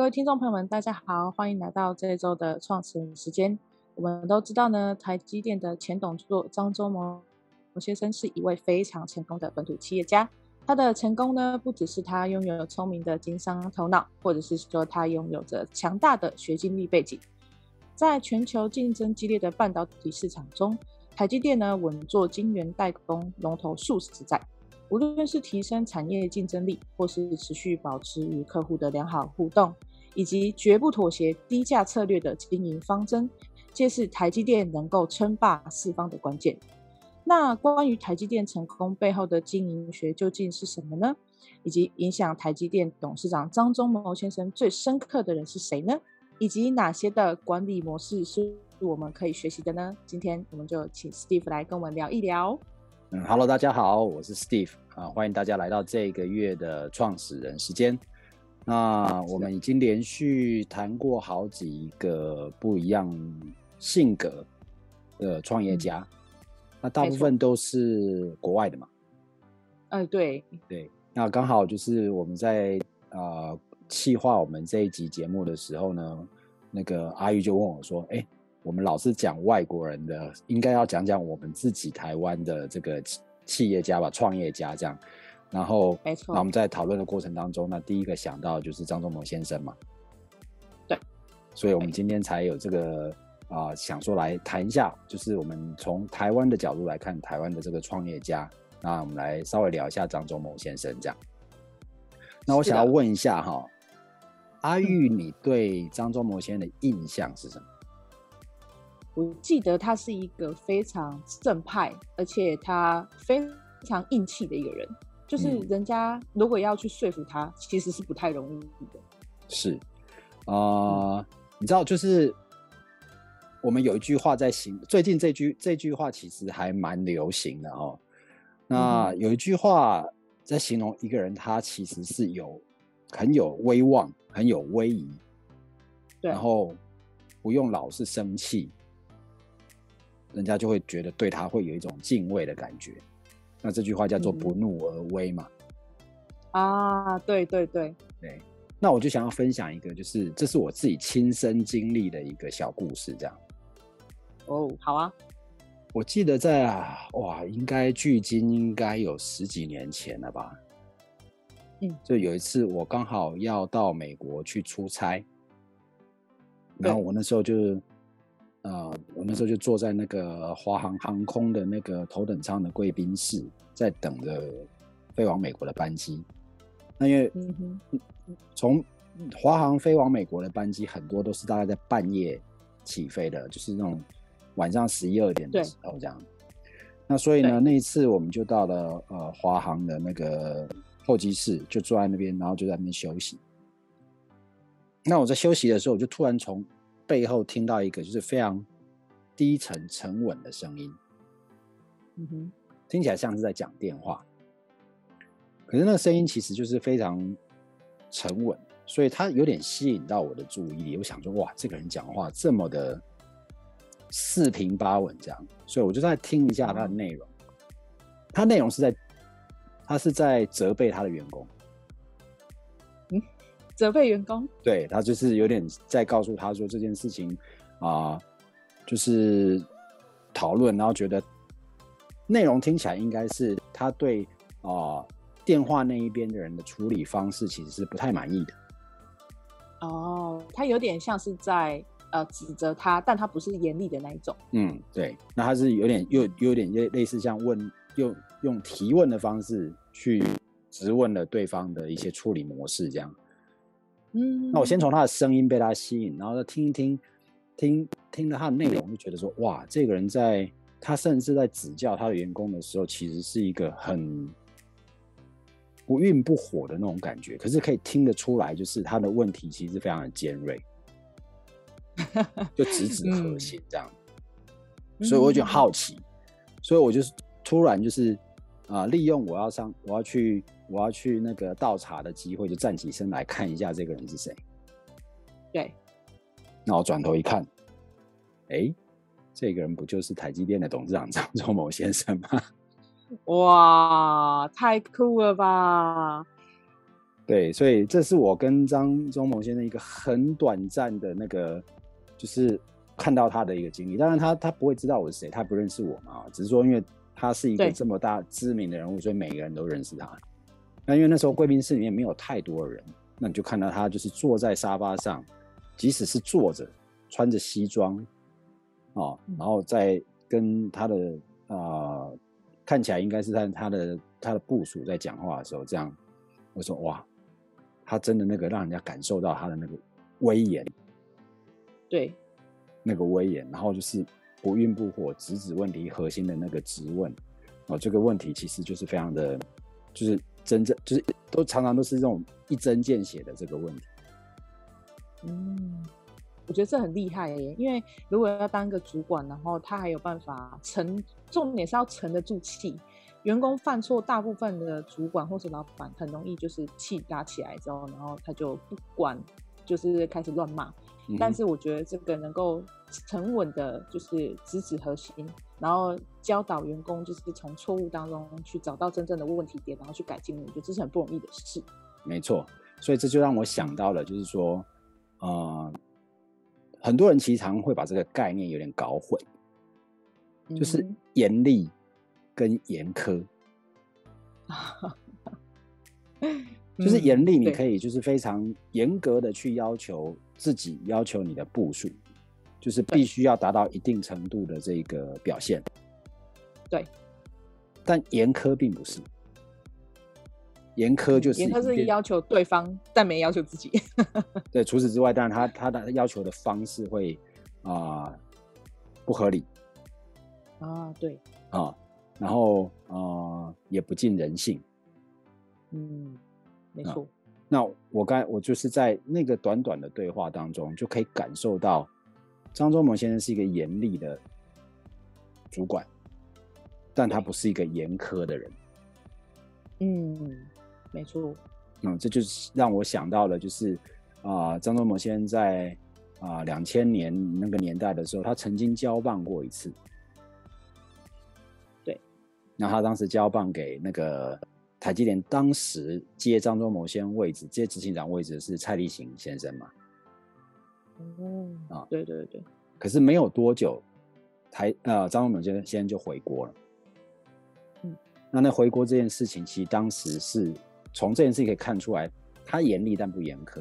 各位听众朋友们，大家好，欢迎来到这一周的创始人时间。我们都知道呢，台积电的前董座张忠谋先生是一位非常成功的本土企业家。他的成功呢，不只是他拥有聪明的经商头脑，或者是说他拥有着强大的学经历背景。在全球竞争激烈的半导体市场中，台积电呢稳坐晶圆代工龙头数十载。无论是提升产业竞争力，或是持续保持与客户的良好互动，以及绝不妥协低价策略的经营方针，皆是台积电能够称霸四方的关键。那关于台积电成功背后的经营学究竟是什么呢？以及影响台积电董事长张忠谋先生最深刻的人是谁呢？以及哪些的管理模式是我们可以学习的呢？今天我们就请 Steve 来跟我们聊一聊。嗯，Hello，大家好，我是 Steve 啊，欢迎大家来到这个月的创始人时间。那我们已经连续谈过好几个不一样性格的创业家，嗯、那大部分都是国外的嘛？嗯，对对。那刚好就是我们在呃企划我们这一集节目的时候呢，那个阿玉就问我说：“哎。”我们老是讲外国人的，应该要讲讲我们自己台湾的这个企业家吧，创业家这样。然后，没错。那我们在讨论的过程当中，那第一个想到就是张忠谋先生嘛。对。所以我们今天才有这个啊、呃，想说来谈一下，就是我们从台湾的角度来看台湾的这个创业家。那我们来稍微聊一下张忠谋先生这样。那我想要问一下哈，阿玉，你对张忠谋先生的印象是什么？我记得他是一个非常正派，而且他非常硬气的一个人。就是人家如果要去说服他，其实是不太容易的。是，啊、呃，你知道，就是我们有一句话在行，最近这句这句话其实还蛮流行的哦。那有一句话在形容一个人，他其实是有很有威望，很有威仪，然后不用老是生气。人家就会觉得对他会有一种敬畏的感觉，那这句话叫做“不怒而威”嘛。啊，对对对对。那我就想要分享一个，就是这是我自己亲身经历的一个小故事，这样。哦，好啊。我记得在啊，哇，应该距今应该有十几年前了吧。嗯。就有一次，我刚好要到美国去出差，然后我那时候就是。呃，我那时候就坐在那个华航航空的那个头等舱的贵宾室，在等着飞往美国的班机。那因为从华航飞往美国的班机很多都是大概在半夜起飞的，就是那种晚上十一二点的时候这样。那所以呢，那一次我们就到了呃华航的那个候机室，就坐在那边，然后就在那边休息。那我在休息的时候，我就突然从背后听到一个就是非常低沉沉稳的声音，嗯哼，听起来像是在讲电话，可是那个声音其实就是非常沉稳，所以他有点吸引到我的注意力。我想说，哇，这个人讲话这么的四平八稳，这样，所以我就在听一下他的内容。他内容是在，他是在责备他的员工。责备员工，对，他就是有点在告诉他说这件事情啊、呃，就是讨论，然后觉得内容听起来应该是他对啊、呃、电话那一边的人的处理方式其实是不太满意的。哦，他有点像是在呃指责他，但他不是严厉的那一种。嗯，对，那他是有点又有点类似像问用用提问的方式去质问了对方的一些处理模式这样。嗯，那我先从他的声音被他吸引，然后再听一听，听听了他的内容，就觉得说，哇，这个人在他甚至在指教他的员工的时候，其实是一个很不愠不火的那种感觉，可是可以听得出来，就是他的问题其实非常的尖锐，就直指核心这样，所以我就好奇，所以我就是突然就是啊、呃，利用我要上，我要去。我要去那个倒茶的机会，就站起身来看一下这个人是谁。对，那我转头一看，哎，这个人不就是台积电的董事长张忠谋先生吗？哇，太酷了吧！对，所以这是我跟张忠谋先生一个很短暂的那个，就是看到他的一个经历。当然他，他他不会知道我是谁，他不认识我嘛，只是说因为他是一个这么大知名的人物，所以每个人都认识他。那因为那时候贵宾室里面没有太多人，那你就看到他就是坐在沙发上，即使是坐着，穿着西装，哦，然后在跟他的啊、呃，看起来应该是在他的他的部署在讲话的时候，这样我说哇。他真的那个让人家感受到他的那个威严，对，那个威严，然后就是不愠不火，直指问题核心的那个质问，哦，这个问题其实就是非常的，就是真正就是都常常都是这种一针见血的这个问题。嗯，我觉得这很厉害耶，因为如果要当一个主管，然后他还有办法沉，重点是要沉得住气。员工犯错，大部分的主管或者老板很容易就是气打起来之后，然后他就不管，就是开始乱骂。嗯、但是我觉得这个能够沉稳的，就是直指核心，然后教导员工，就是从错误当中去找到真正的问题点，然后去改进。我觉得这是很不容易的事。没错，所以这就让我想到了，就是说，呃，很多人其实常会把这个概念有点搞混，就是严厉。跟严苛，就是严厉，你可以就是非常严格的去要求自己，要求你的部属，就是必须要达到一定程度的这个表现。对，但严苛并不是，严苛就是严苛是要求对方，但没要求自己。对，除此之外，当然他他的要求的方式会啊、呃、不合理啊，对啊。然后呃，也不近人性。嗯，没错。那我刚才我就是在那个短短的对话当中，就可以感受到张忠谋先生是一个严厉的主管，但他不是一个严苛的人。嗯，没错。嗯，这就是让我想到了，就是啊，张忠谋先生在啊两千年那个年代的时候，他曾经交棒过一次。对那他当时交棒给那个台积电，当时接张忠谋先生位置，接执行长位置的是蔡立行先生嘛？哦，啊，对对对。可是没有多久，台呃张忠谋先生就回国了。嗯，那那回国这件事情，其实当时是从这件事情可以看出来，他严厉但不严苛，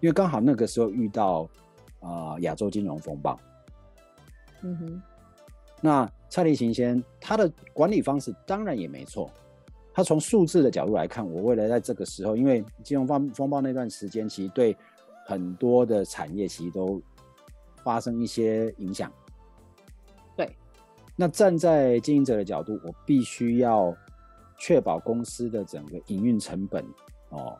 因为刚好那个时候遇到啊亚洲金融风暴。嗯哼。那蔡立行先生他的管理方式当然也没错，他从数字的角度来看，我为了在这个时候，因为金融风风暴那段时间，其实对很多的产业其实都发生一些影响。对，那站在经营者的角度，我必须要确保公司的整个营运成本哦，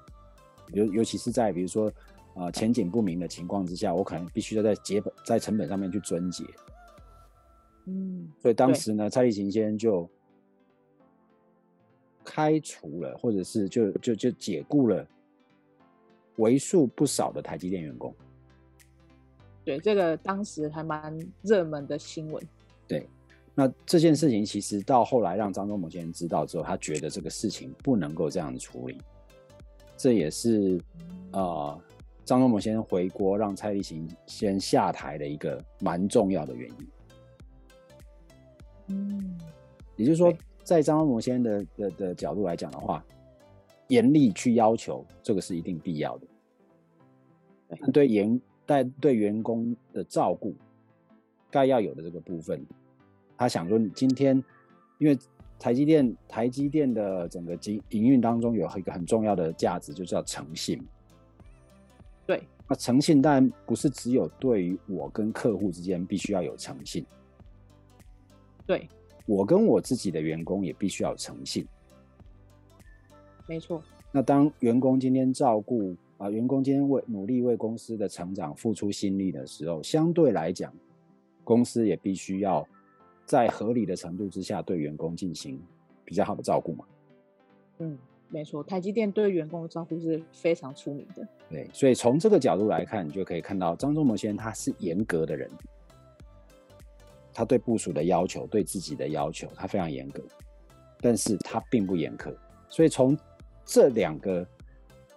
尤尤其是在比如说啊、呃、前景不明的情况之下，我可能必须要在结本在成本上面去遵节。嗯，所以当时呢，蔡立行先生就开除了，或者是就就就解雇了为数不少的台积电员工。对，这个当时还蛮热门的新闻。对，那这件事情其实到后来让张忠谋先生知道之后，他觉得这个事情不能够这样处理，这也是啊、呃、张忠谋先生回国让蔡立行先下台的一个蛮重要的原因。嗯，也就是说，在张忠谋先生的的的角度来讲的话，严厉去要求这个是一定必要的。对员在对员工的照顾，该要有的这个部分，他想说，今天因为台积电台积电的整个经营运当中有一个很重要的价值，就叫诚信。对，那诚信当然不是只有对于我跟客户之间必须要有诚信。对，我跟我自己的员工也必须要有诚信。没错。那当员工今天照顾啊，员工今天为努力为公司的成长付出心力的时候，相对来讲，公司也必须要在合理的程度之下对员工进行比较好的照顾嘛。嗯，没错，台积电对员工的照顾是非常出名的。对，所以从这个角度来看，你就可以看到张忠谋先生他是严格的人。他对部署的要求，对自己的要求，他非常严格，但是他并不严苛。所以从这两个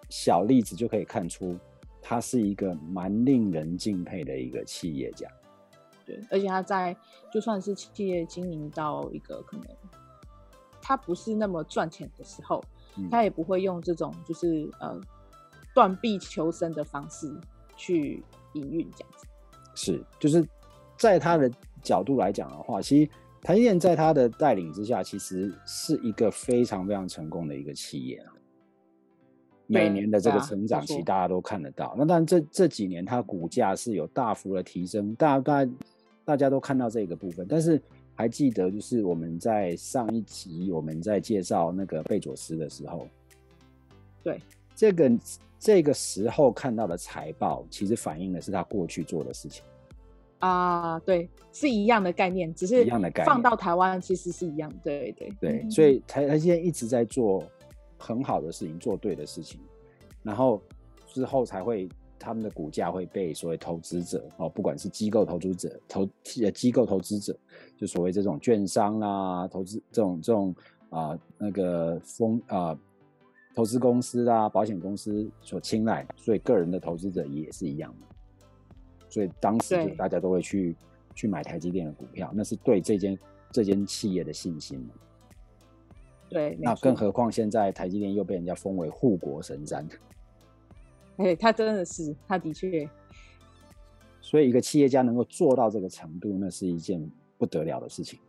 小例子就可以看出，他是一个蛮令人敬佩的一个企业家。对，而且他在就算是企业经营到一个可能他不是那么赚钱的时候，嗯、他也不会用这种就是呃断臂求生的方式去营运这样子。是，就是在他的角度来讲的话，其实台积电在他的带领之下，其实是一个非常非常成功的一个企业啊。每年的这个成长期，大家都看得到。啊、那当然，这这几年它股价是有大幅的提升，大大大家都看到这个部分。但是还记得，就是我们在上一集我们在介绍那个贝佐斯的时候，对这个这个时候看到的财报，其实反映的是他过去做的事情啊，对，是一样的概念，只是一样的概念放到台湾其实是一样，对对对，所以台台现在一直在做。很好的事情，做对的事情，然后之后才会他们的股价会被所谓投资者哦，不管是机构投资者、投呃机构投资者，就所谓这种券商啦、投资这种这种啊、呃、那个风啊、呃、投资公司啊、保险公司所青睐，所以个人的投资者也是一样的。所以当时就大家都会去去买台积电的股票，那是对这间这间企业的信心。对，那更何况现在台积电又被人家封为护国神山。哎、欸，他真的是，他的确。所以一个企业家能够做到这个程度，那是一件不得了的事情，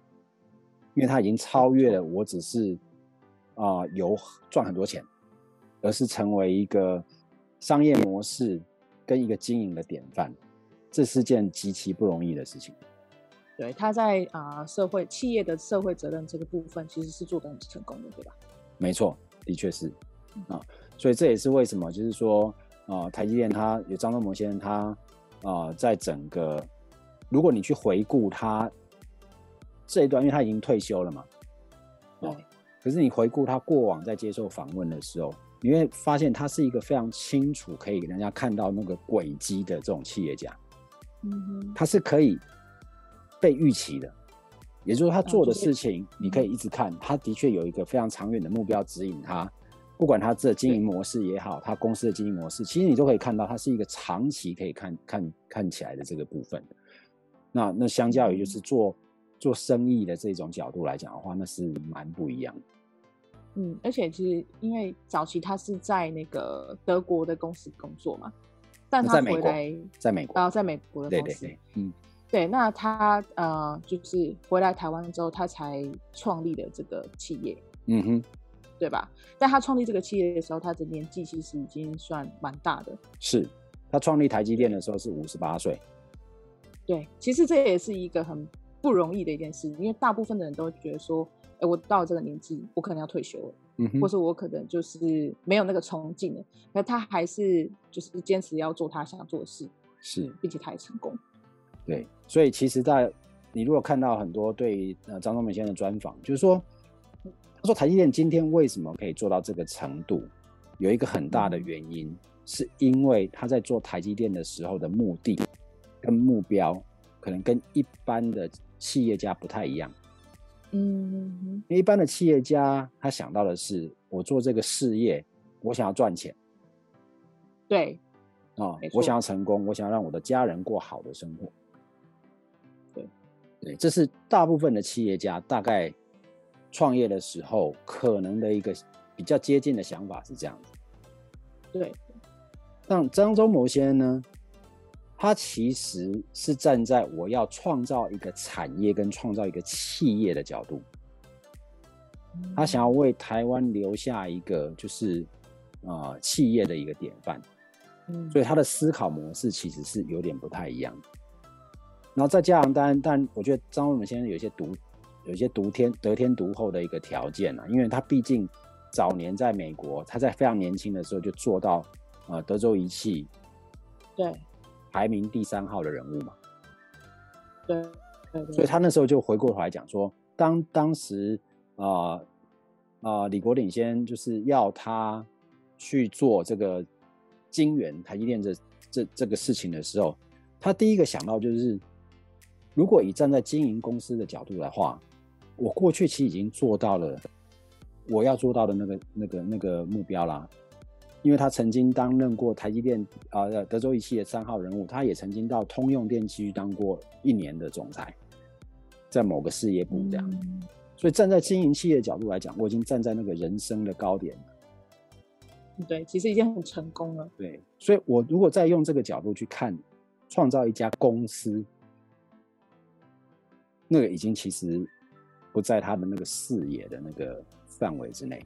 因为他已经超越了我只是啊、呃、有赚很多钱，而是成为一个商业模式跟一个经营的典范，这是件极其不容易的事情。对，他在啊、呃、社会企业的社会责任这个部分，其实是做得很成功的，对吧？没错，的确是啊，所以这也是为什么，就是说啊、呃，台积电他有张忠谋先生他啊、呃，在整个如果你去回顾他这一段，因为他已经退休了嘛，哦，可是你回顾他过往在接受访问的时候，你会发现他是一个非常清楚可以给人家看到那个轨迹的这种企业家，嗯哼，他是可以。被预期的，也就是说，他做的事情，你可以一直看，他的确有一个非常长远的目标指引他。不管他这经营模式也好，他公司的经营模式，其实你都可以看到，它是一个长期可以看看看起来的这个部分。那那相较于就是做做生意的这种角度来讲的话，那是蛮不一样的。嗯，而且其实因为早期他是在那个德国的公司工作嘛，但他回来在美国啊，在美国的公司，对对对，嗯。对，那他呃，就是回来台湾之后，他才创立了这个企业，嗯哼，对吧？但他创立这个企业的时候，他的年纪其实已经算蛮大的。是，他创立台积电的时候是五十八岁。对，其实这也是一个很不容易的一件事，因为大部分的人都觉得说，哎，我到了这个年纪，我可能要退休了，嗯哼，或是我可能就是没有那个冲劲了，那他还是就是坚持要做他想做的事，是，并且他也成功。对，所以其实，在你如果看到很多对呃张忠谋先生的专访，就是说，他说台积电今天为什么可以做到这个程度，有一个很大的原因，是因为他在做台积电的时候的目的跟目标，可能跟一般的企业家不太一样。嗯，因为一般的企业家他想到的是，我做这个事业，我想要赚钱。对，啊，我想要成功，我想要让我的家人过好的生活。对，这是大部分的企业家大概创业的时候可能的一个比较接近的想法是这样子。对，但张忠谋先生呢，他其实是站在我要创造一个产业跟创造一个企业的角度，他想要为台湾留下一个就是啊、呃、企业的一个典范。嗯，所以他的思考模式其实是有点不太一样的。然后再加上，但但我觉得张忠谋先生有一些独，有一些独天得天独厚的一个条件啊，因为他毕竟早年在美国，他在非常年轻的时候就做到呃德州仪器对排名第三号的人物嘛，对，对，对，所以他那时候就回过头来讲说，当当时啊啊、呃呃、李国鼎先就是要他去做这个金圆台积电这这这个事情的时候，他第一个想到就是。如果以站在经营公司的角度的话，我过去其实已经做到了我要做到的那个、那个、那个目标啦。因为他曾经担任过台积电啊、呃、德州仪器的三号人物，他也曾经到通用电器当过一年的总裁，在某个事业部这样。嗯、所以站在经营企业的角度来讲，我已经站在那个人生的高点了。对，其实已经很成功了。对，所以我如果再用这个角度去看，创造一家公司，那个已经其实不在他的那个视野的那个范围之内。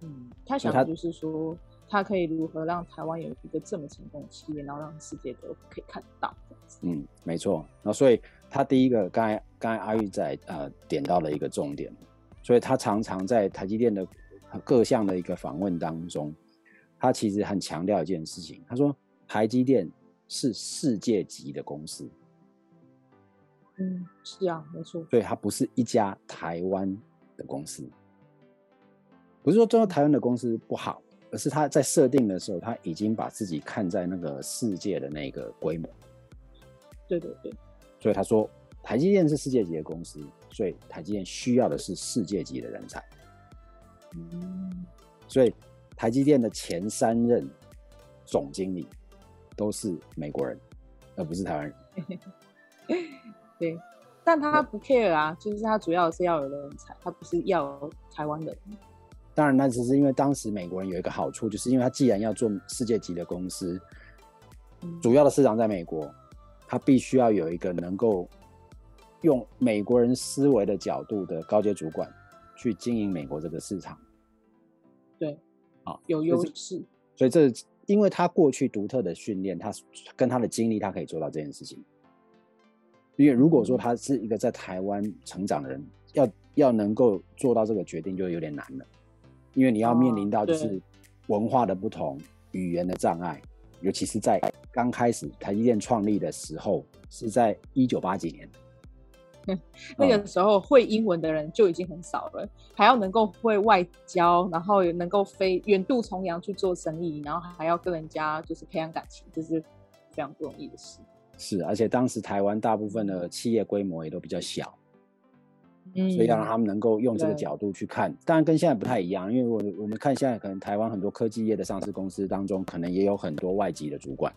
嗯，他想的就是说，他可以如何让台湾有一个这么成功的企业，然后让世界都可以看到。嗯，没错。那所以他第一个，刚才刚才阿玉在呃点到了一个重点，所以他常常在台积电的各项的一个访问当中，他其实很强调一件事情，他说台积电是世界级的公司。嗯，是啊，没错。所以它不是一家台湾的公司。不是说中国台湾的公司不好，而是他在设定的时候，他已经把自己看在那个世界的那个规模。对对对。所以他说，台积电是世界级的公司，所以台积电需要的是世界级的人才。嗯。所以台积电的前三任总经理都是美国人，而不是台湾人。对，但他不 care 啊，就是他主要是要有人才，他不是要台湾人。当然，那只是因为当时美国人有一个好处，就是因为他既然要做世界级的公司，主要的市场在美国，他必须要有一个能够用美国人思维的角度的高阶主管去经营美国这个市场。对，啊，有优势。所以这因为他过去独特的训练，他跟他的经历，他可以做到这件事情。因为如果说他是一个在台湾成长的人，要要能够做到这个决定，就有点难了。因为你要面临到就是文化的不同、语言的障碍，尤其是在刚开始台积电创立的时候，是在一九八几年。那个时候会英文的人就已经很少了，还要能够会外交，然后也能够飞远渡重洋去做生意，然后还要跟人家就是培养感情，这是非常不容易的事。是，而且当时台湾大部分的企业规模也都比较小。嗯所以要让他们能够用这个角度去看，当然跟现在不太一样，因为我我们看现在可能台湾很多科技业的上市公司当中，可能也有很多外籍的主管。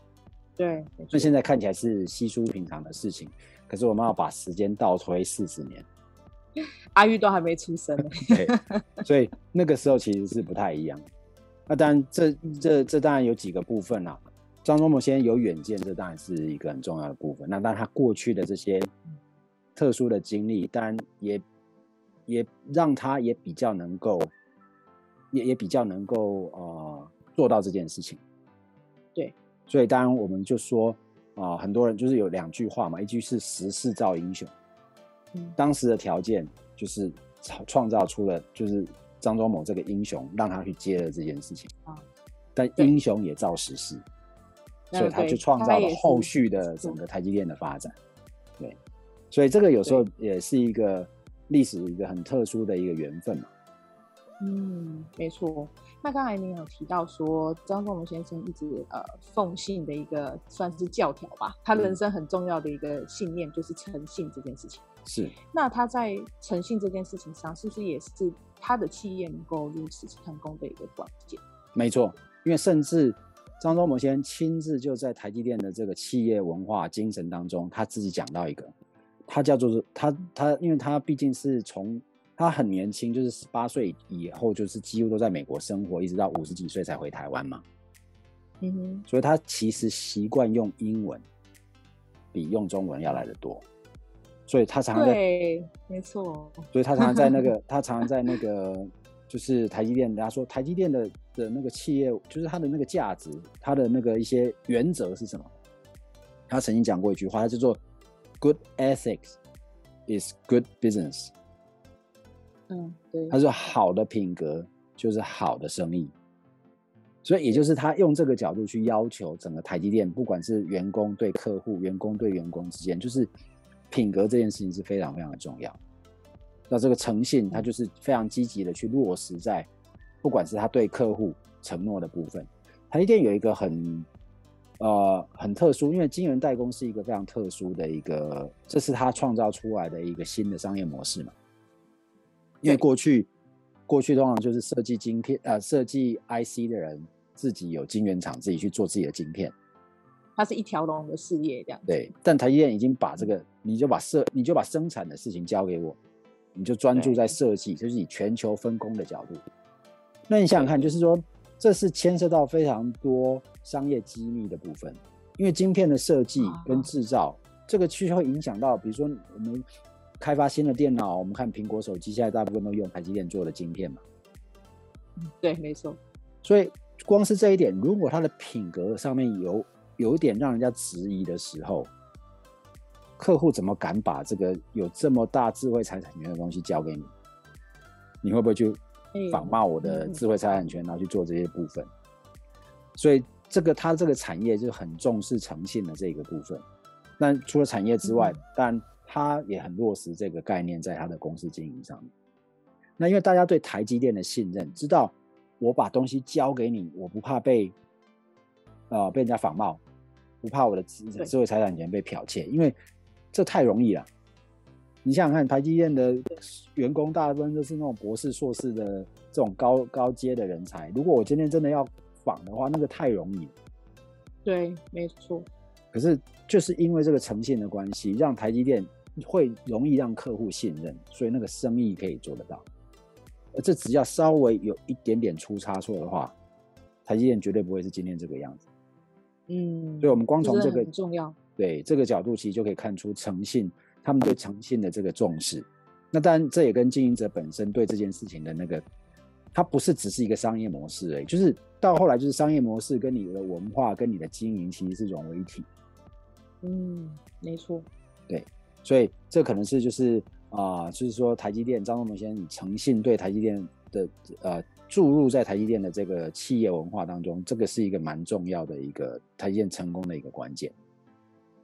对，所以现在看起来是稀疏平常的事情，可是我们要把时间倒推四十年，阿玉都还没出生。对，所以那个时候其实是不太一样。那当然这，这这这当然有几个部分啦。张忠谋先生有远见，这当然是一个很重要的部分。那当然他过去的这些。特殊的经历，当然也也让他也比较能够，也也比较能够呃做到这件事情。对，所以当然我们就说啊、呃，很多人就是有两句话嘛，一句是时势造英雄，嗯，当时的条件就是创造出了就是张忠谋这个英雄，让他去接了这件事情啊。但英雄也造时势，所以他就创造了后续的整个台积电的发展。对。所以这个有时候也是一个历史一个很特殊的一个缘分嘛。嗯，没错。那刚才您有提到说张忠谋先生一直呃奉信的一个算是教条吧，他人生很重要的一个信念就是诚信这件事情。是。那他在诚信这件事情上，是不是也是他的企业能够如此成功的一个关键？没错，因为甚至张忠谋先生亲自就在台积电的这个企业文化精神当中，他自己讲到一个。他叫做他他，因为他毕竟是从他很年轻，就是十八岁以后，就是几乎都在美国生活，一直到五十几岁才回台湾嘛。嗯哼，所以他其实习惯用英文比用中文要来得多，所以他常常在对，没错，所以他常常在那个 他常常在那个就是台积电，人家说台积电的的那个企业，就是它的那个价值，它的那个一些原则是什么？他曾经讲过一句话，他叫做。Good ethics is good business。嗯，对。他说：“好的品格就是好的生意。”所以，也就是他用这个角度去要求整个台积电，不管是员工对客户、员工对员工之间，就是品格这件事情是非常非常的重要。那这个诚信，他就是非常积极的去落实在，不管是他对客户承诺的部分。台积电有一个很。呃，很特殊，因为晶圆代工是一个非常特殊的一个，这是他创造出来的一个新的商业模式嘛。因为过去过去通常就是设计晶片，呃，设计 IC 的人自己有晶圆厂，自己去做自己的晶片。它是一条龙的事业，这样。对，但台积电已经把这个，你就把设，你就把生产的事情交给我，你就专注在设计，就是以全球分工的角度。那你想想看，就是说，这是牵涉到非常多商业机密的部分，因为晶片的设计跟制造，啊、这个其实会影响到，比如说我们开发新的电脑，我们看苹果手机，现在大部分都用台积电做的晶片嘛。对，没错。所以光是这一点，如果它的品格上面有有一点让人家质疑的时候，客户怎么敢把这个有这么大智慧财产权的东西交给你？你会不会去仿冒我的智慧财产权，然后去做这些部分？所以这个他这个产业就很重视诚信的这个部分。那除了产业之外，但他也很落实这个概念在他的公司经营上面。那因为大家对台积电的信任，知道我把东西交给你，我不怕被呃被人家仿冒。不怕我的智智慧财产权被剽窃，因为这太容易了。你想想看，台积电的员工大部分都是那种博士、硕士的这种高高阶的人才。如果我今天真的要仿的话，那个太容易了。对，没错。可是就是因为这个诚信的关系，让台积电会容易让客户信任，所以那个生意可以做得到。而这只要稍微有一点点出差错的话，台积电绝对不会是今天这个样子。嗯，所以我们光从这个很重要，对这个角度，其实就可以看出诚信，他们对诚信的这个重视。那当然，这也跟经营者本身对这件事情的那个，它不是只是一个商业模式而已，就是到后来就是商业模式跟你的文化跟你的经营其实是融为一体。嗯，没错。对，所以这可能是就是啊、呃，就是说台积电张忠谋先生以诚信对台积电的呃。注入在台积电的这个企业文化当中，这个是一个蛮重要的一个台积电成功的一个关键。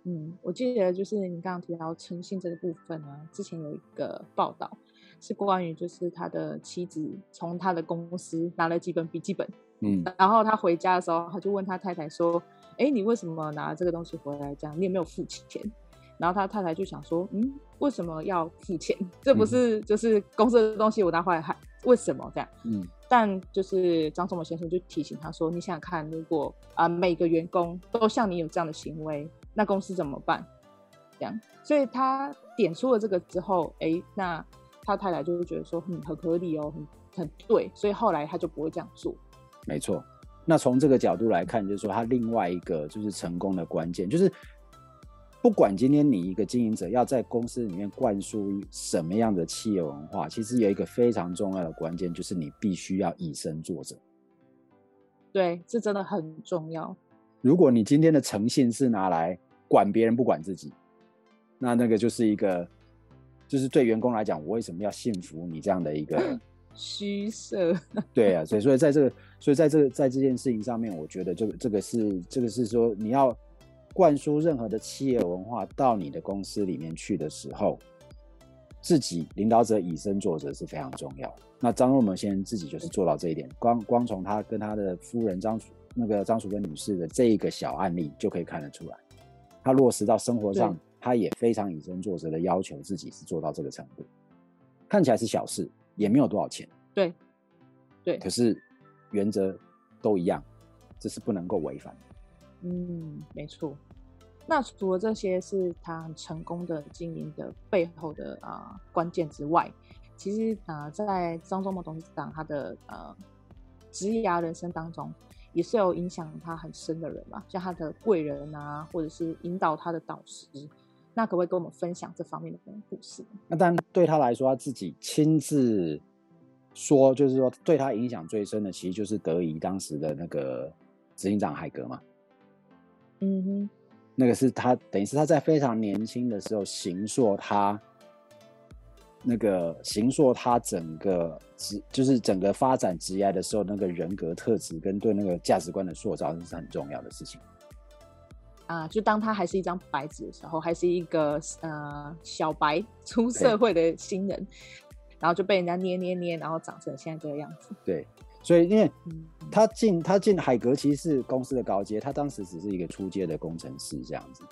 嗯，我记得就是你刚刚提到诚信这个部分呢，之前有一个报道是关于就是他的妻子从他的公司拿了几本笔记本，嗯，然后他回家的时候，他就问他太太说：“哎，你为什么拿这个东西回来？这样你有没有付钱？”然后他太太就想说：“嗯，为什么要付钱？这不是就是公司的东西，我拿回来还为什么这样？”嗯。但就是张忠谋先生就提醒他说：“你想想看，如果啊、呃、每个员工都像你有这样的行为，那公司怎么办？这样，所以他点出了这个之后，哎，那他太太就会觉得说，嗯，很合理哦，很很对，所以后来他就不会这样做。没错，那从这个角度来看，就是说他另外一个就是成功的关键就是。”不管今天你一个经营者要在公司里面灌输什么样的企业文化，其实有一个非常重要的关键，就是你必须要以身作则。对，这真的很重要。如果你今天的诚信是拿来管别人不管自己，那那个就是一个，就是对员工来讲，我为什么要信服你这样的一个 虚设？对啊，所以所以在这个，所以在这个在这件事情上面，我觉得这个这个是这个是说你要。灌输任何的企业文化到你的公司里面去的时候，自己领导者以身作则是非常重要。那张若萌先生自己就是做到这一点，光光从他跟他的夫人张那个张淑芬女士的这一个小案例就可以看得出来，他落实到生活上，他也非常以身作则的要求自己是做到这个程度。看起来是小事，也没有多少钱，对，对，可是原则都一样，这是不能够违反的。嗯，没错。那除了这些是他很成功的经营的背后的啊、呃、关键之外，其实啊、呃，在张忠谋董事长他的呃职业人生当中，也是有影响他很深的人嘛，像他的贵人啊，或者是引导他的导师。那可不可以跟我们分享这方面的故事？那当然，对他来说，他自己亲自说，就是说对他影响最深的，其实就是德仪当时的那个执行长海格嘛。嗯哼，那个是他等于是他在非常年轻的时候形塑他那个邢硕他整个职就是整个发展职业的时候那个人格特质跟对那个价值观的塑造，这是很重要的事情。啊，就当他还是一张白纸的时候，还是一个呃小白出社会的新人，然后就被人家捏捏捏，然后长成现在这个样子。对。所以，因为他进他进海格其实是公司的高阶，他当时只是一个初阶的工程师这样子。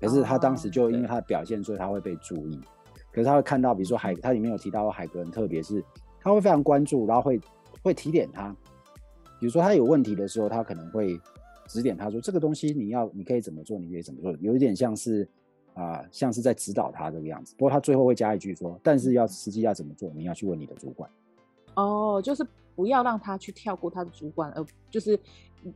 可是他当时就因为他的表现，所以他会被注意。可是他会看到，比如说海，他里面有提到海格很特别，是他会非常关注，然后会会提点他。比如说他有问题的时候，他可能会指点他说：“这个东西你要，你可以怎么做？你可以怎么做？”有一点像是啊、像是在指导他这个样子。不过他最后会加一句说：“但是要实际要怎么做，你要去问你的主管。”哦，就是不要让他去跳过他的主管，而就是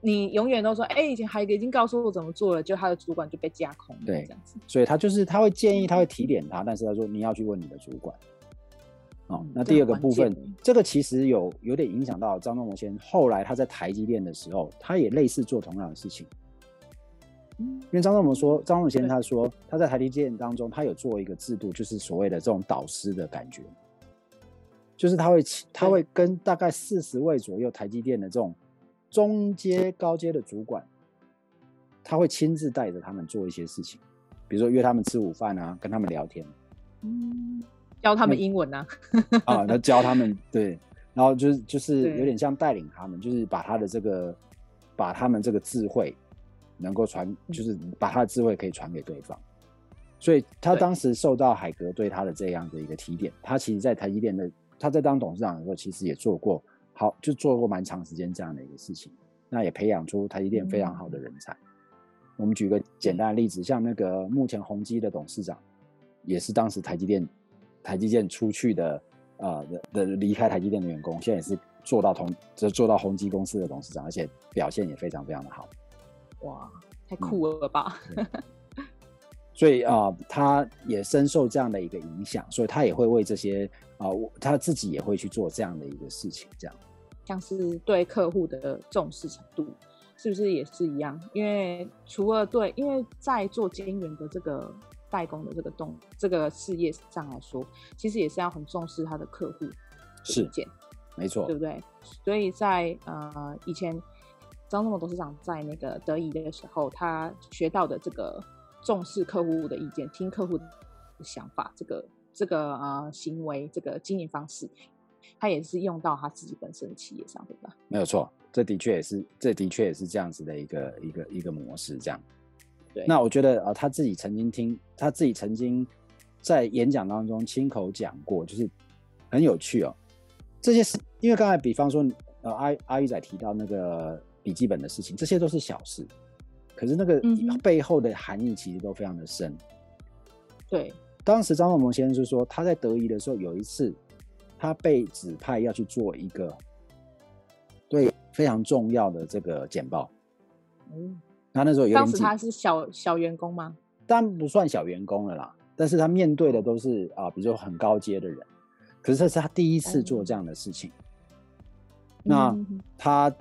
你永远都说：“哎、欸，以前海哥已经告诉我怎么做了。”就他的主管就被架空了，对，这样子。所以他就是他会建议，他会提点他，但是他说：“你要去问你的主管。”哦，那第二个部分，这个其实有有点影响到张忠谋先后来他在台积电的时候，他也类似做同样的事情。因为张忠谋说，张忠谋先他说他在台积电当中，他有做一个制度，就是所谓的这种导师的感觉，就是他会他会跟大概四十位左右台积电的这种中阶、高阶的主管，他会亲自带着他们做一些事情，比如说约他们吃午饭啊，跟他们聊天。嗯。教他们英文呢、啊？啊，那教他们对，然后就是就是有点像带领他们，就是把他的这个，把他们这个智慧能够传，就是把他的智慧可以传给对方。所以他当时受到海格对他的这样的一个提点，他其实，在台积电的他在当董事长的时候，其实也做过好，就做过蛮长时间这样的一个事情。那也培养出台积电非常好的人才。嗯、我们举个简单的例子，像那个目前宏基的董事长，也是当时台积电。台积电出去的，啊、呃、的的离开台积电的员工，现在也是做到同，就做到宏基公司的董事长，而且表现也非常非常的好。哇，太酷了吧！嗯、所以啊、呃，他也深受这样的一个影响，所以他也会为这些啊、呃，他自己也会去做这样的一个事情，这样。像是对客户的重视程度，是不是也是一样？因为除了对，因为在做晶圆的这个。代工的这个动这个事业上来说，其实也是要很重视他的客户的意见，没错，对不对？所以在呃以前张忠谋董事长在那个德仪的时候，他学到的这个重视客户的意见、听客户的想法，这个这个呃行为、这个经营方式，他也是用到他自己本身的企业上，对吧？没有错，这的确也是，这的确也是这样子的一个一个一个模式，这样。对那我觉得啊、呃，他自己曾经听，他自己曾经在演讲当中亲口讲过，就是很有趣哦。这些事因为刚才，比方说，呃，阿阿玉仔提到那个笔记本的事情，这些都是小事，可是那个背后的含义其实都非常的深。对，当时张忠谋先生就说，他在德仪的时候，有一次他被指派要去做一个对非常重要的这个简报。嗯。他那时候有点，当时他是小小员工吗？当然不算小员工了啦，但是他面对的都是啊，比如说很高阶的人。可是这是他第一次做这样的事情。嗯、那他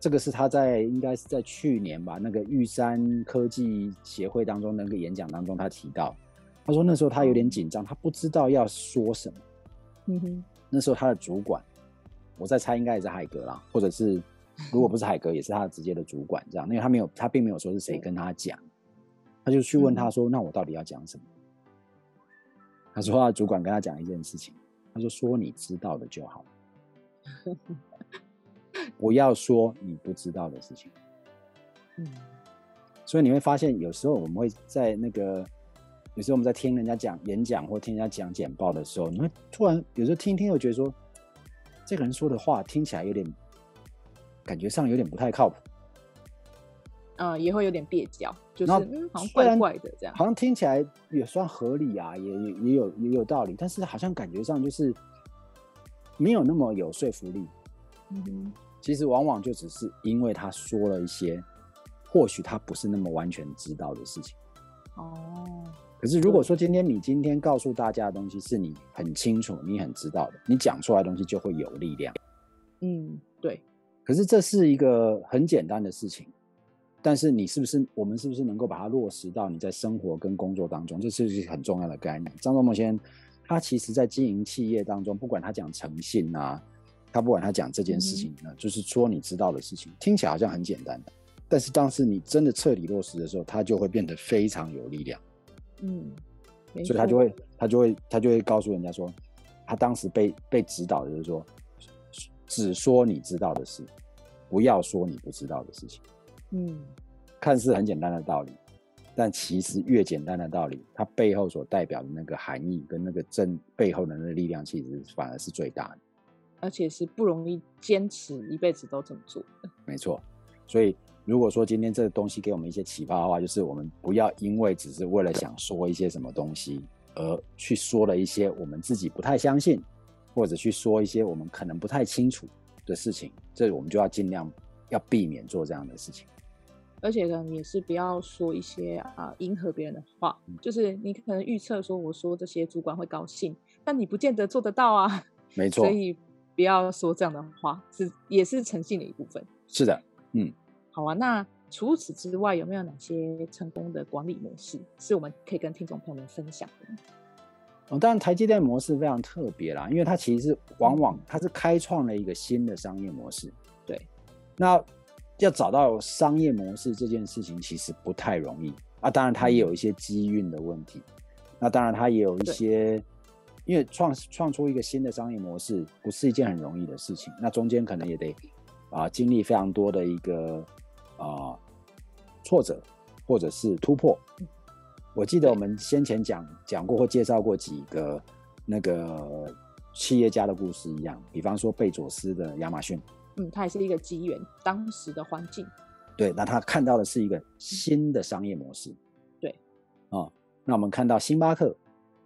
这个是他在应该是在去年吧，那个玉山科技协会当中那个演讲当中，他提到，他说那时候他有点紧张，他不知道要说什么。嗯哼，那时候他的主管，我在猜应该也是海格啦，或者是。如果不是海格，也是他的直接的主管，这样，因为他没有，他并没有说是谁跟他讲，他就去问他说：“那我到底要讲什么？”他说：“他的主管跟他讲一件事情，他说说你知道的就好，不要说你不知道的事情。”嗯，所以你会发现，有时候我们会在那个，有时候我们在听人家讲演讲或听人家讲简报的时候，你会突然有时候听听，又觉得说，这个人说的话听起来有点。感觉上有点不太靠谱，嗯，也会有点蹩脚，就是嗯，好像怪怪的这样，好像听起来也算合理啊，也也也有也有道理，但是好像感觉上就是没有那么有说服力。嗯哼，其实往往就只是因为他说了一些，或许他不是那么完全知道的事情。哦，可是如果说今天你今天告诉大家的东西是你很清楚、你很知道的，你讲出来的东西就会有力量。嗯，对。可是这是一个很简单的事情，但是你是不是我们是不是能够把它落实到你在生活跟工作当中？这是一个很重要的概念。张忠谋先生他其实在经营企业当中，不管他讲诚信啊，他不管他讲这件事情呢，嗯、就是说你知道的事情，听起来好像很简单的，但是当时你真的彻底落实的时候，他就会变得非常有力量。嗯，所以他就会他就会他就会告诉人家说，他当时被被指导的就是说，只说你知道的事。不要说你不知道的事情，嗯，看似很简单的道理，但其实越简单的道理，它背后所代表的那个含义跟那个真背后的那个力量，其实反而是最大的。而且是不容易坚持一辈子都这么做的。没错，所以如果说今天这个东西给我们一些启发的话，就是我们不要因为只是为了想说一些什么东西，而去说了一些我们自己不太相信，或者去说一些我们可能不太清楚的事情，这我们就要尽量要避免做这样的事情。而且呢，也是不要说一些啊迎合别人的话，嗯、就是你可能预测说我说这些主管会高兴，但你不见得做得到啊。没错，所以不要说这样的话，是也是诚信的一部分。是的，嗯，好啊。那除此之外，有没有哪些成功的管理模式是我们可以跟听众朋友们分享的？哦，当然，台积电模式非常特别啦，因为它其实是往往它是开创了一个新的商业模式。对，那。要找到商业模式这件事情其实不太容易啊，当然它也有一些机运的问题，那当然它也有一些，因为创创出一个新的商业模式不是一件很容易的事情，那中间可能也得啊经历非常多的一个啊挫折或者是突破。我记得我们先前讲讲过或介绍过几个那个企业家的故事一样，比方说贝佐斯的亚马逊。嗯，他也是一个机缘，当时的环境。对，那他看到的是一个新的商业模式。对，啊、哦，那我们看到星巴克、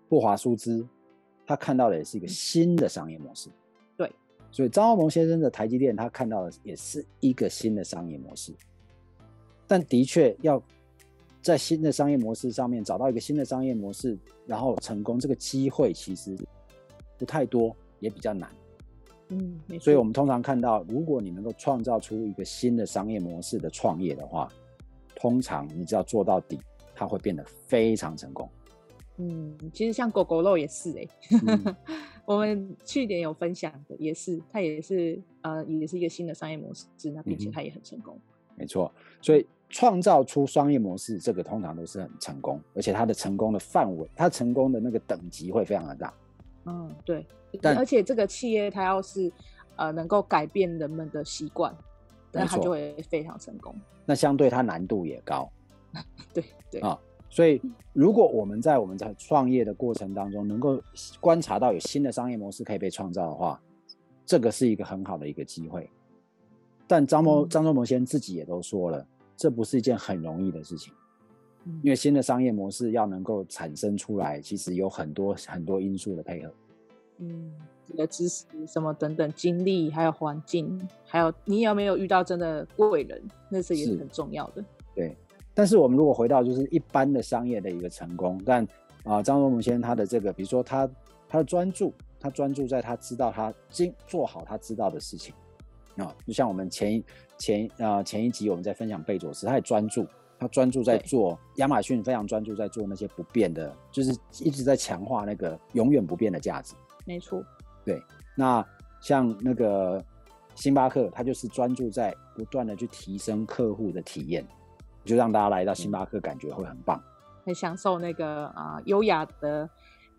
霍华舒兹，他看到的也是一个新的商业模式。对，所以张忠谋先生的台积电，他看到的也是一个新的商业模式。但的确要在新的商业模式上面找到一个新的商业模式，然后成功，这个机会其实不太多，也比较难。嗯，所以我们通常看到，如果你能够创造出一个新的商业模式的创业的话，通常你只要做到底，它会变得非常成功。嗯，其实像狗狗肉也是哎、欸，嗯、我们去年有分享的也是，它也是呃，也是一个新的商业模式，那并且它也很成功。嗯、没错，所以创造出商业模式，这个通常都是很成功，而且它的成功的范围，它成功的那个等级会非常的大。嗯，对。但而且这个企业它要是呃能够改变人们的习惯，那它就会非常成功。那相对它难度也高。对对啊，所以如果我们在我们在创业的过程当中，能够观察到有新的商业模式可以被创造的话，这个是一个很好的一个机会。但张谋张忠谋先生自己也都说了，这不是一件很容易的事情，因为新的商业模式要能够产生出来，其实有很多很多因素的配合。嗯，你的知识什么等等，经历还有环境，还有你有没有遇到真的贵人，那是也是很重要的。对，但是我们如果回到就是一般的商业的一个成功，但啊，张忠谋先生他的这个，比如说他他的专注，他专注在他知道他经做好他知道的事情。啊，就像我们前一前啊前一集我们在分享贝佐斯，他也专注，他专注在做亚马逊，非常专注在做那些不变的，就是一直在强化那个永远不变的价值。没错，对，那像那个星巴克，他就是专注在不断的去提升客户的体验，就让大家来到星巴克感觉会很棒，很享受那个啊、呃、优雅的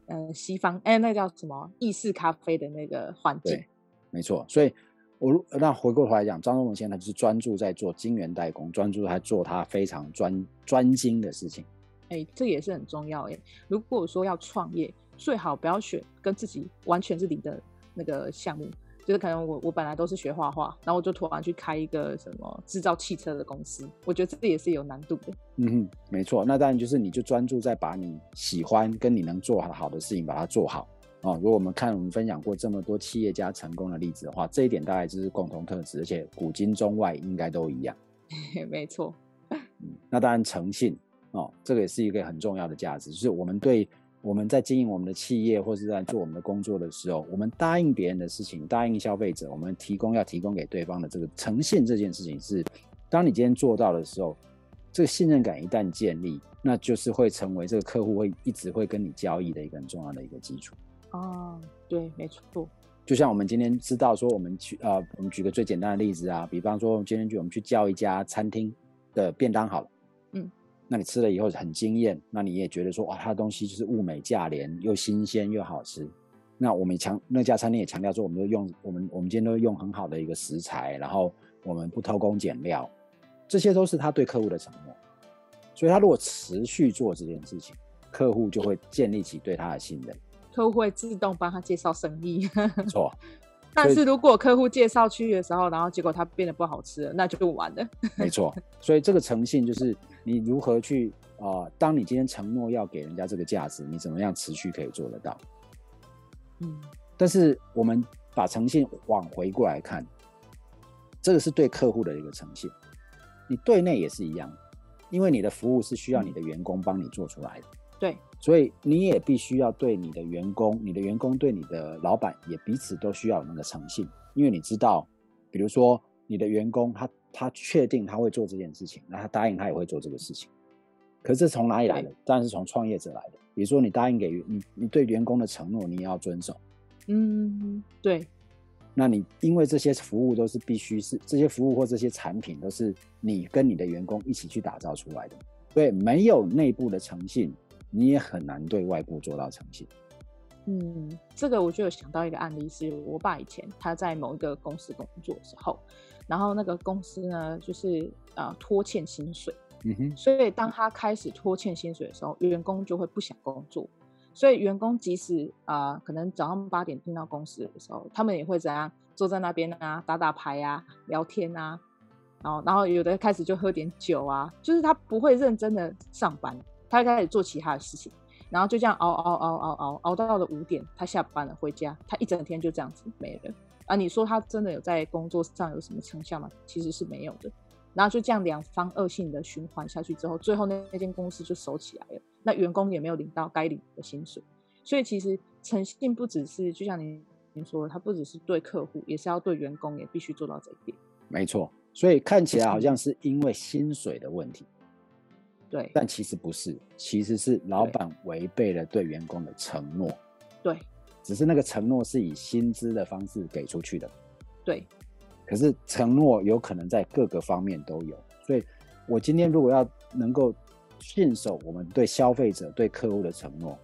呃西方哎那个、叫什么意式咖啡的那个环境。对，没错，所以我那回过头来讲，张忠谋先生他就是专注在做晶圆代工，专注在做他非常专专精的事情。哎，这也是很重要哎。如果说要创业。最好不要选跟自己完全是零的那个项目，就是可能我我本来都是学画画，然后我就突然去开一个什么制造汽车的公司，我觉得这也是有难度的。嗯哼，没错。那当然就是你就专注在把你喜欢跟你能做好的事情把它做好啊。如果我们看我们分享过这么多企业家成功的例子的话，这一点大概就是共同特质，而且古今中外应该都一样。没错。嗯，那当然诚信哦，这个也是一个很重要的价值，就是我们对。我们在经营我们的企业或是在做我们的工作的时候，我们答应别人的事情，答应消费者，我们提供要提供给对方的这个诚信这件事情是，当你今天做到的时候，这个信任感一旦建立，那就是会成为这个客户会一直会跟你交易的一个很重要的一个基础。哦，对，没错。就像我们今天知道说，我们去呃，我们举个最简单的例子啊，比方说今天去我们去叫一家餐厅的便当好了。那你吃了以后很惊艳，那你也觉得说哇，它的东西就是物美价廉，又新鲜又好吃。那我们强那家餐厅也强调说，我们都用我们我们今天都用很好的一个食材，然后我们不偷工减料，这些都是他对客户的承诺。所以他如果持续做这件事情，客户就会建立起对他的信任，客户会自动帮他介绍生意。没错，但是如果客户介绍去的时候，然后结果它变得不好吃了，那就完了。没错，所以这个诚信就是你如何去啊、呃？当你今天承诺要给人家这个价值，你怎么样持续可以做得到？嗯，但是我们把诚信往回过来看，这个是对客户的一个诚信，你对内也是一样，因为你的服务是需要你的员工帮你做出来的。对，所以你也必须要对你的员工，你的员工对你的老板也彼此都需要有那个诚信，因为你知道，比如说你的员工他他确定他会做这件事情，那他答应他也会做这个事情，可是这从哪里来的？当然是从创业者来的。比如说你答应给你你对员工的承诺，你也要遵守。嗯，对。那你因为这些服务都是必须是这些服务或这些产品都是你跟你的员工一起去打造出来的，对，没有内部的诚信。你也很难对外部做到诚信。嗯，这个我就有想到一个案例，是我爸以前他在某一个公司工作的时候，然后那个公司呢，就是呃拖欠薪水。嗯哼。所以当他开始拖欠薪水的时候，员工就会不想工作。所以员工即使啊、呃，可能早上八点进到公司的时候，他们也会怎样坐在那边啊，打打牌啊，聊天啊，然后然后有的开始就喝点酒啊，就是他不会认真的上班。他开始做其他的事情，然后就这样熬熬熬熬熬熬到了五点，他下班了回家，他一整天就这样子没了。啊，你说他真的有在工作上有什么成效吗？其实是没有的。然后就这样两方恶性的循环下去之后，最后那那间公司就收起来了，那员工也没有领到该领的薪水。所以其实诚信不只是就像您您说的，他不只是对客户，也是要对员工也必须做到这一点。没错，所以看起来好像是因为薪水的问题。对，但其实不是，其实是老板违背了对员工的承诺。对，只是那个承诺是以薪资的方式给出去的。对，可是承诺有可能在各个方面都有，所以我今天如果要能够信守我们对消费者、对客户的承诺，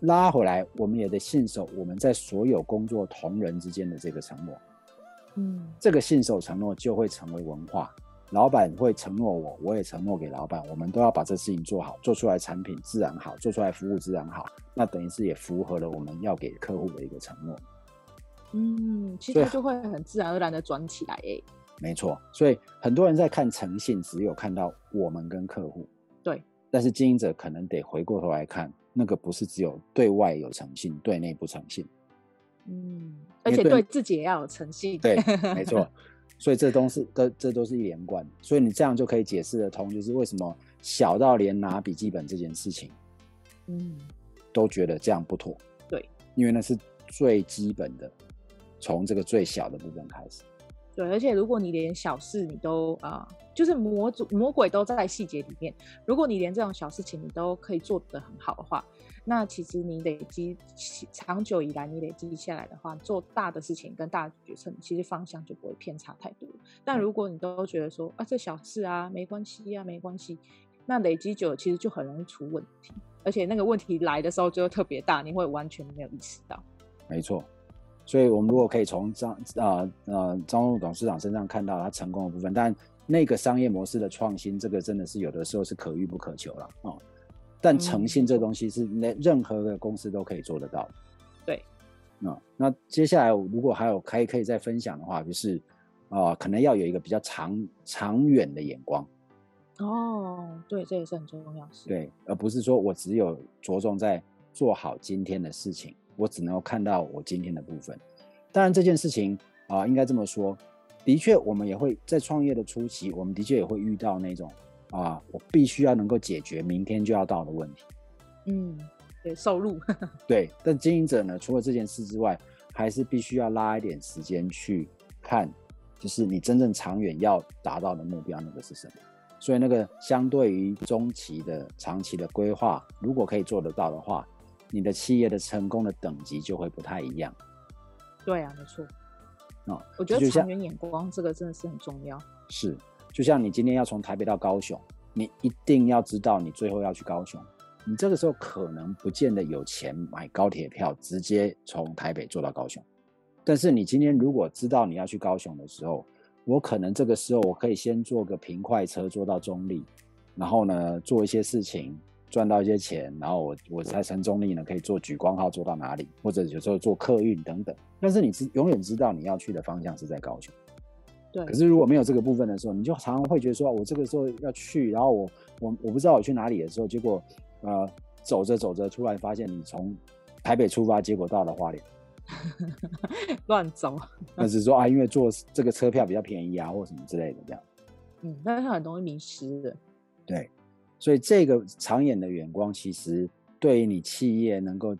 拉回来，我们也得信守我们在所有工作同仁之间的这个承诺。嗯，这个信守承诺就会成为文化。老板会承诺我，我也承诺给老板，我们都要把这事情做好，做出来产品自然好，做出来服务自然好。那等于是也符合了我们要给客户的一个承诺。嗯，其实就会很自然而然的转起来诶。没错，所以很多人在看诚信，只有看到我们跟客户。对。但是经营者可能得回过头来看，那个不是只有对外有诚信，对内不诚信。嗯，而且对自己也要有诚信。对，没错。所以这都是跟这都是一连贯，所以你这样就可以解释得通，就是为什么小到连拿笔记本这件事情，嗯，都觉得这样不妥。对，因为那是最基本的，从这个最小的部分开始。对，而且如果你连小事你都啊、呃，就是魔主魔鬼都在细节里面，如果你连这种小事情你都可以做得很好的话。那其实你累积长久以来，你累积下来的话，做大的事情跟大的决策，其实方向就不会偏差太多。但如果你都觉得说啊，这小事啊，没关系啊，没关系，那累积久了，其实就很容易出问题，而且那个问题来的时候就会特别大，你会完全没有意识到。没错，所以我们如果可以从张啊呃张忠董事长身上看到他成功的部分，但那个商业模式的创新，这个真的是有的时候是可遇不可求了哦。但诚信这东西是那任何的公司都可以做得到。对，那那接下来如果还有可以可以再分享的话，就是啊、呃，可能要有一个比较长长远的眼光。哦，对，这也是很重要的。对，而不是说我只有着重在做好今天的事情，我只能够看到我今天的部分。当然这件事情啊、呃，应该这么说，的确我们也会在创业的初期，我们的确也会遇到那种。啊，我必须要能够解决明天就要到的问题。嗯，对，收入。对，但经营者呢，除了这件事之外，还是必须要拉一点时间去看，就是你真正长远要达到的目标那个是什么。所以那个相对于中期的、长期的规划，如果可以做得到的话，你的企业的成功的等级就会不太一样。对啊，没错。啊，我觉得长远眼光这个真的是很重要。是。就像你今天要从台北到高雄，你一定要知道你最后要去高雄。你这个时候可能不见得有钱买高铁票，直接从台北坐到高雄。但是你今天如果知道你要去高雄的时候，我可能这个时候我可以先坐个平快车坐到中坜，然后呢做一些事情，赚到一些钱，然后我我在成中坜呢可以做莒光号做到哪里，或者有时候做客运等等。但是你知永远知道你要去的方向是在高雄。对。可是如果没有这个部分的时候，你就常常会觉得说，我这个时候要去，然后我我我不知道我去哪里的时候，结果呃走着走着，突然发现你从台北出发，结果到了花莲。乱走。那只是说啊，因为坐这个车票比较便宜啊，或什么之类的这样。嗯，但是很容易迷失的。对，所以这个长远的眼光，其实对于你企业能够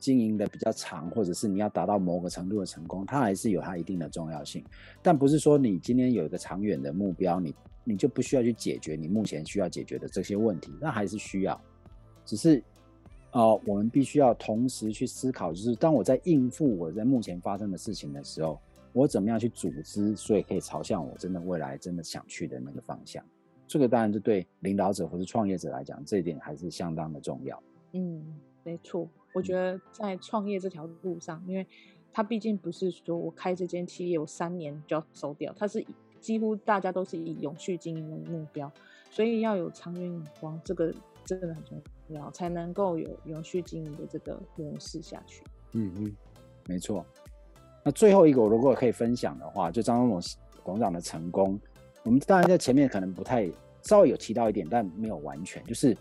经营的比较长，或者是你要达到某个程度的成功，它还是有它一定的重要性。但不是说你今天有一个长远的目标，你你就不需要去解决你目前需要解决的这些问题，那还是需要。只是，呃，我们必须要同时去思考，就是当我在应付我在目前发生的事情的时候。我怎么样去组织，所以可以朝向我真的未来真的想去的那个方向。这个当然就对领导者或是创业者来讲，这一点还是相当的重要。嗯，没错。我觉得在创业这条路上，因为它毕竟不是说我开这间企业，我三年就要收掉，它是几乎大家都是以永续经营为目标，所以要有长远眼光，这个真的很重要，才能够有永续经营的这个模式下去。嗯嗯，没错。那最后一个，我如果可以分享的话，就张忠谋董事长的成功，我们当然在前面可能不太稍微有提到一点，但没有完全，就是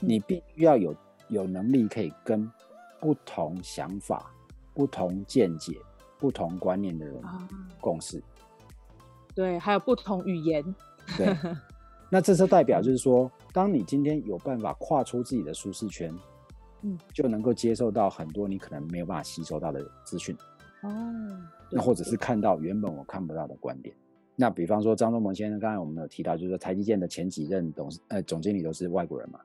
你必须要有有能力可以跟不同想法、不同见解、不同观念的人共事。对，还有不同语言。对，那这是代表就是说，当你今天有办法跨出自己的舒适圈，嗯，就能够接受到很多你可能没有办法吸收到的资讯。哦，那或者是看到原本我看不到的观点，那比方说张忠谋先生，刚才我们有提到，就是说台积电的前几任董事呃总经理都是外国人嘛，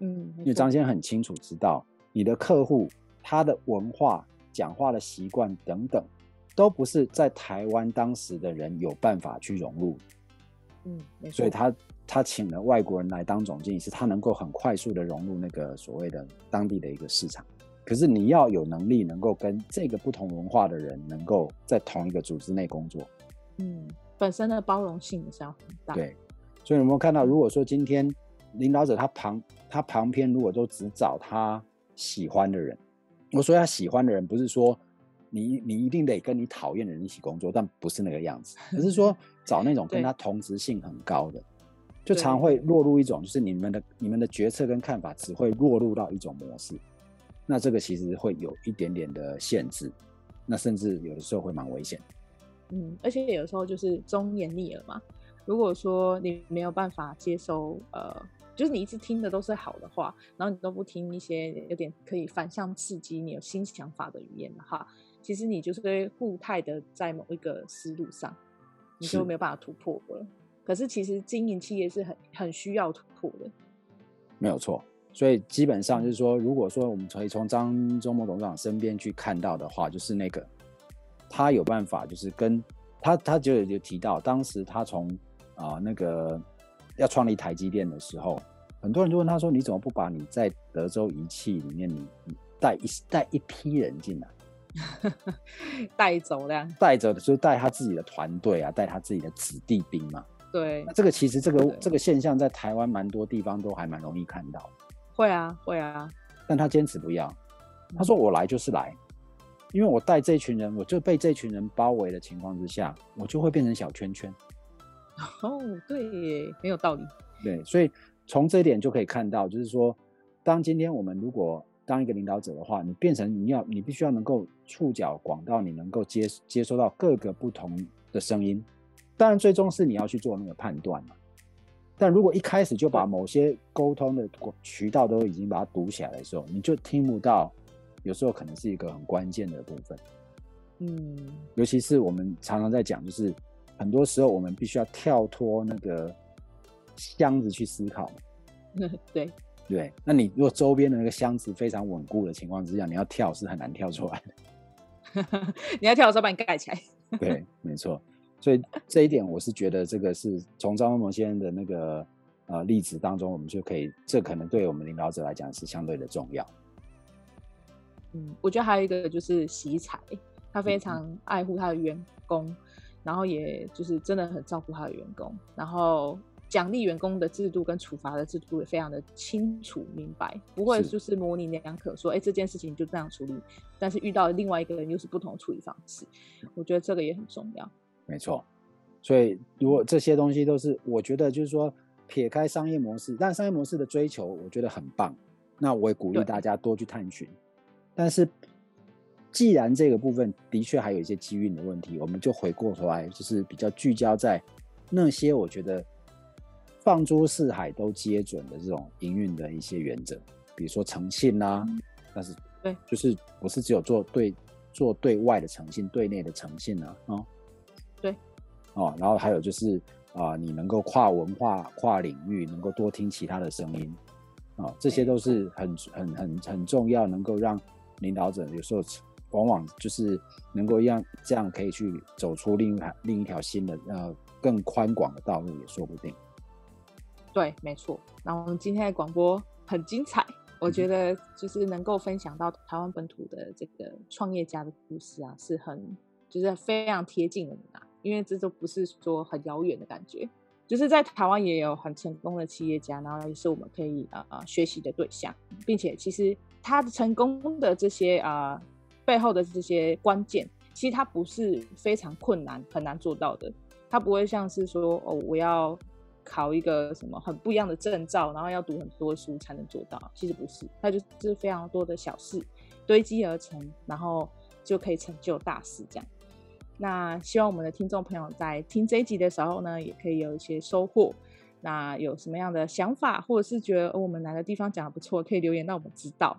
嗯，因为张先生很清楚知道你的客户他的文化、讲话的习惯等等，都不是在台湾当时的人有办法去融入，嗯，所以他他请了外国人来当总经理，是他能够很快速的融入那个所谓的当地的一个市场。可是你要有能力，能够跟这个不同文化的人，能够在同一个组织内工作。嗯，本身的包容性也是要很大。对，所以有没有看到，如果说今天领导者他旁他旁边如果都只找他喜欢的人，我说他喜欢的人，不是说你你一定得跟你讨厌的人一起工作，但不是那个样子，而是说 找那种跟他同质性很高的，就常会落入一种，就是你们的你们的决策跟看法只会落入到一种模式。那这个其实会有一点点的限制，那甚至有的时候会蛮危险。嗯，而且有时候就是忠言逆耳嘛。如果说你没有办法接收，呃，就是你一直听的都是好的话，然后你都不听一些有点可以反向刺激你有新想法的语言的话，其实你就是会固态的在某一个思路上，你就没有办法突破了。可是其实经营企业是很很需要突破的，没有错。所以基本上就是说，如果说我们可以从张忠谋董事长身边去看到的话，就是那个他有办法，就是跟他他就有提到，当时他从啊、那个要创立台积电的时候，很多人就问他说：“你怎么不把你在德州仪器里面你带一带一批人进来，带走的，带走的就带他自己的团队啊，带他自己的子弟兵嘛。”对，这个其实这个这个现象在台湾蛮多地方都还蛮容易看到。会啊，会啊，但他坚持不要。他说：“我来就是来，因为我带这群人，我就被这群人包围的情况之下，我就会变成小圈圈。”哦，对，很有道理。对，所以从这一点就可以看到，就是说，当今天我们如果当一个领导者的话，你变成你要，你必须要能够触角广到你能够接接收到各个不同的声音。当然，最终是你要去做那个判断嘛。但如果一开始就把某些沟通的渠道都已经把它堵起来的时候，你就听不到，有时候可能是一个很关键的部分。嗯，尤其是我们常常在讲，就是很多时候我们必须要跳脱那个箱子去思考。对对，那你如果周边的那个箱子非常稳固的情况之下，你要跳是很难跳出来的。你要跳的时候把你盖起来。对，没错。所以这一点，我是觉得这个是从张文谋先生的那个呃例子当中，我们就可以，这可能对我们领导者来讲是相对的重要。嗯，我觉得还有一个就是惜才，他非常爱护他的员工，嗯、然后也就是真的很照顾他的员工，然后奖励员工的制度跟处罚的制度也非常的清楚明白，不会就是模棱两可说，哎、欸，这件事情就这样处理，但是遇到另外一个人又是不同处理方式，我觉得这个也很重要。没错，所以如果这些东西都是，我觉得就是说撇开商业模式，但商业模式的追求我觉得很棒，那我也鼓励大家多去探寻。但是既然这个部分的确还有一些机运的问题，我们就回过头来，就是比较聚焦在那些我觉得。放诸四海都皆准的这种营运的一些原则，比如说诚信啦，但是对，就是不是只有做对做对外的诚信，对内的诚信啊，哦，对，哦，然后还有就是啊、呃，你能够跨文化、跨领域，能够多听其他的声音，啊、哦，这些都是很很很很重要，能够让领导者有时候往往就是能够让这样可以去走出另一另一条新的呃更宽广的道路也说不定。对，没错。那我们今天的广播很精彩，我觉得就是能够分享到台湾本土的这个创业家的故事啊，是很就是非常贴近的啊，因为这都不是说很遥远的感觉，就是在台湾也有很成功的企业家，然后也是我们可以啊啊、呃、学习的对象，并且其实他的成功的这些啊、呃、背后的这些关键，其实他不是非常困难很难做到的，他不会像是说哦我要。考一个什么很不一样的证照，然后要读很多书才能做到，其实不是，它就是非常多的小事堆积而成，然后就可以成就大事。这样，那希望我们的听众朋友在听这一集的时候呢，也可以有一些收获。那有什么样的想法，或者是觉得我们哪个地方讲得不错，可以留言让我们知道。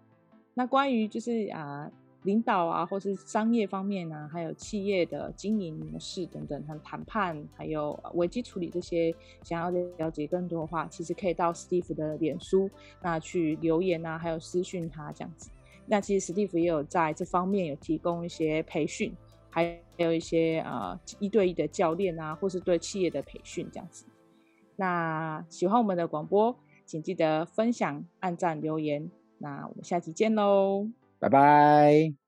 那关于就是啊。领导啊，或是商业方面啊，还有企业的经营模式等等，和谈判，还有危机处理这些，想要了解更多的话，其实可以到史蒂夫的脸书那去留言啊，还有私讯他这样子。那其实史蒂夫也有在这方面有提供一些培训，还有一些呃一对一的教练啊，或是对企业的培训这样子。那喜欢我们的广播，请记得分享、按赞、留言。那我们下期见喽！拜拜。